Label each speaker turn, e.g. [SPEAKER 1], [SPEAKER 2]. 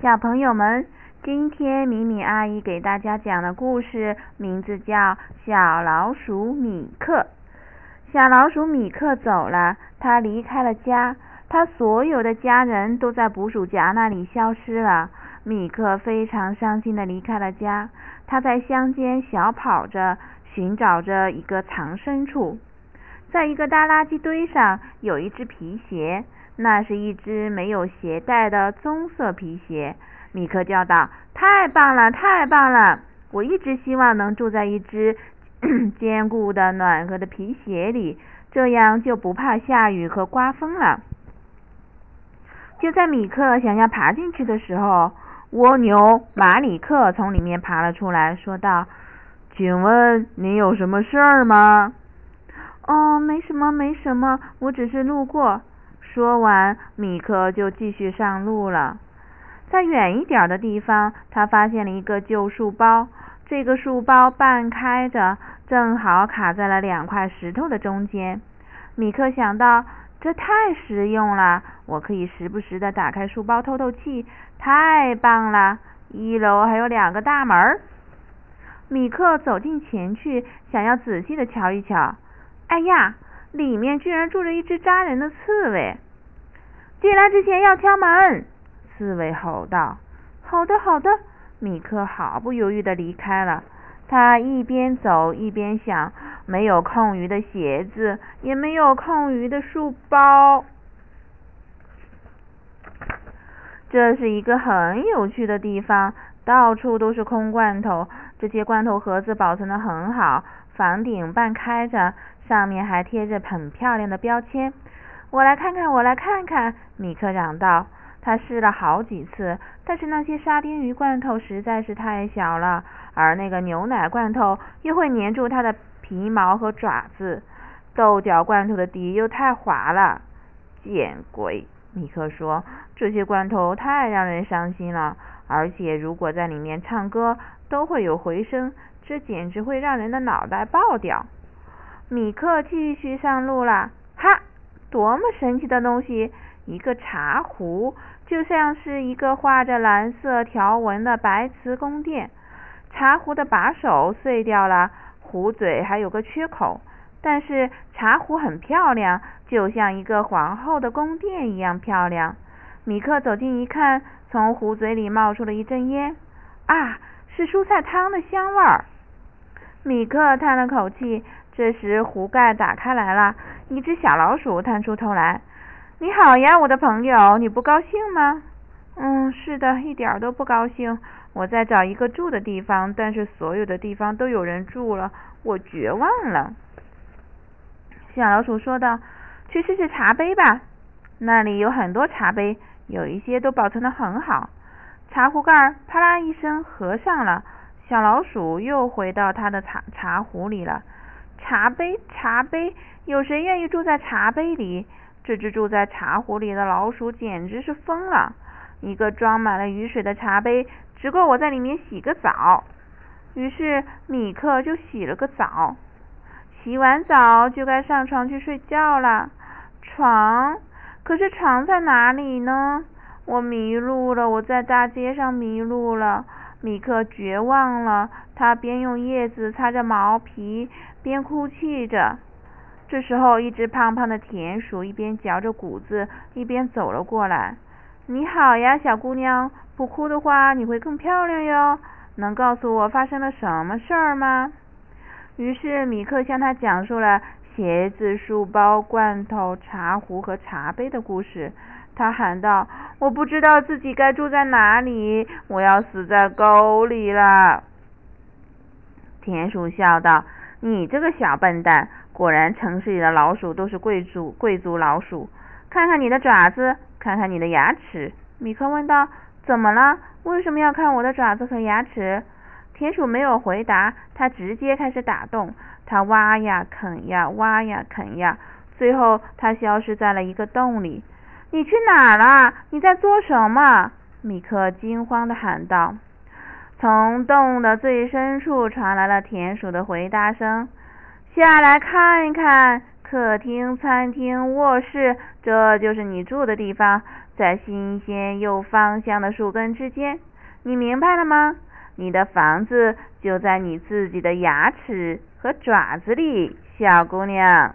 [SPEAKER 1] 小朋友们，今天米米阿姨给大家讲的故事名字叫《小老鼠米克》。小老鼠米克走了，他离开了家，他所有的家人都在捕鼠夹那里消失了。米克非常伤心的离开了家，他在乡间小跑着，寻找着一个藏身处。在一个大垃圾堆上，有一只皮鞋。那是一只没有鞋带的棕色皮鞋，米克叫道：“太棒了，太棒了！我一直希望能住在一只 坚固的、暖和的皮鞋里，这样就不怕下雨和刮风了。”就在米克想要爬进去的时候，蜗牛马里克从里面爬了出来，说道：“请问你有什么事儿吗？”“哦，没什么，没什么，我只是路过。”说完，米克就继续上路了。在远一点的地方，他发现了一个旧书包。这个书包半开着，正好卡在了两块石头的中间。米克想到，这太实用了，我可以时不时的打开书包透透气，太棒了！一楼还有两个大门。米克走近前去，想要仔细的瞧一瞧。哎呀！里面居然住着一只扎人的刺猬！进来之前要敲门！刺猬吼道。好的，好的。米克毫不犹豫的离开了。他一边走一边想：没有空余的鞋子，也没有空余的书包。这是一个很有趣的地方，到处都是空罐头。这些罐头盒子保存的很好，房顶半开着。上面还贴着很漂亮的标签。我来看看，我来看看。米克嚷道。他试了好几次，但是那些沙丁鱼罐头实在是太小了，而那个牛奶罐头又会粘住他的皮毛和爪子。豆角罐头的底又太滑了。见鬼！米克说。这些罐头太让人伤心了，而且如果在里面唱歌，都会有回声，这简直会让人的脑袋爆掉。米克继续上路了，哈！多么神奇的东西！一个茶壶，就像是一个画着蓝色条纹的白瓷宫殿。茶壶的把手碎掉了，壶嘴还有个缺口，但是茶壶很漂亮，就像一个皇后的宫殿一样漂亮。米克走近一看，从壶嘴里冒出了一阵烟，啊，是蔬菜汤的香味儿。米克叹了口气。这时，壶盖打开来了，一只小老鼠探出头来。“你好呀，我的朋友，你不高兴吗？”“嗯，是的，一点都不高兴。我在找一个住的地方，但是所有的地方都有人住了，我绝望了。”小老鼠说道。“去试试茶杯吧，那里有很多茶杯，有一些都保存的很好。”茶壶盖啪啦一声合上了，小老鼠又回到它的茶茶壶里了。茶杯，茶杯，有谁愿意住在茶杯里？这只住在茶壶里的老鼠简直是疯了！一个装满了雨水的茶杯，只够我在里面洗个澡。于是米克就洗了个澡。洗完澡就该上床去睡觉了。床，可是床在哪里呢？我迷路了，我在大街上迷路了。米克绝望了，他边用叶子擦着毛皮，边哭泣着。这时候，一只胖胖的田鼠一边嚼着谷子，一边走了过来。“你好呀，小姑娘，不哭的话，你会更漂亮哟。能告诉我发生了什么事儿吗？”于是，米克向他讲述了鞋子、书包、罐头、茶壶和茶杯的故事。他喊道：“我不知道自己该住在哪里，我要死在沟里了。”田鼠笑道：“你这个小笨蛋，果然城市里的老鼠都是贵族贵族老鼠。看看你的爪子，看看你的牙齿。”米克问道：“怎么了？为什么要看我的爪子和牙齿？”田鼠没有回答，它直接开始打洞。它挖呀啃呀，挖呀啃呀，最后它消失在了一个洞里。你去哪儿了？你在做什么？米克惊慌的喊道。从洞的最深处传来了田鼠的回答声：“下来看一看，客厅、餐厅、卧室，这就是你住的地方。在新鲜又芳香的树根之间。你明白了吗？你的房子就在你自己的牙齿和爪子里，小姑娘。